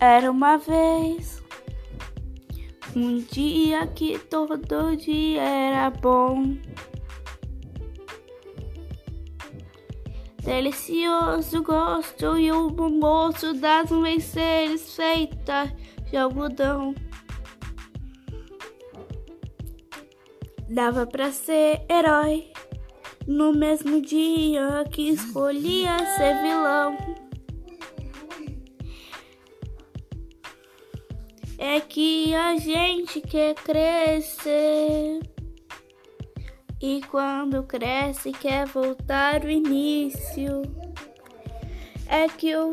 Era uma vez um dia que todo dia era bom. Delicioso gosto e o bom gosto das venceres feitas de algodão. Dava pra ser herói no mesmo dia que escolhia ser vilão. É que a gente quer crescer. E quando cresce, quer voltar ao início. É que o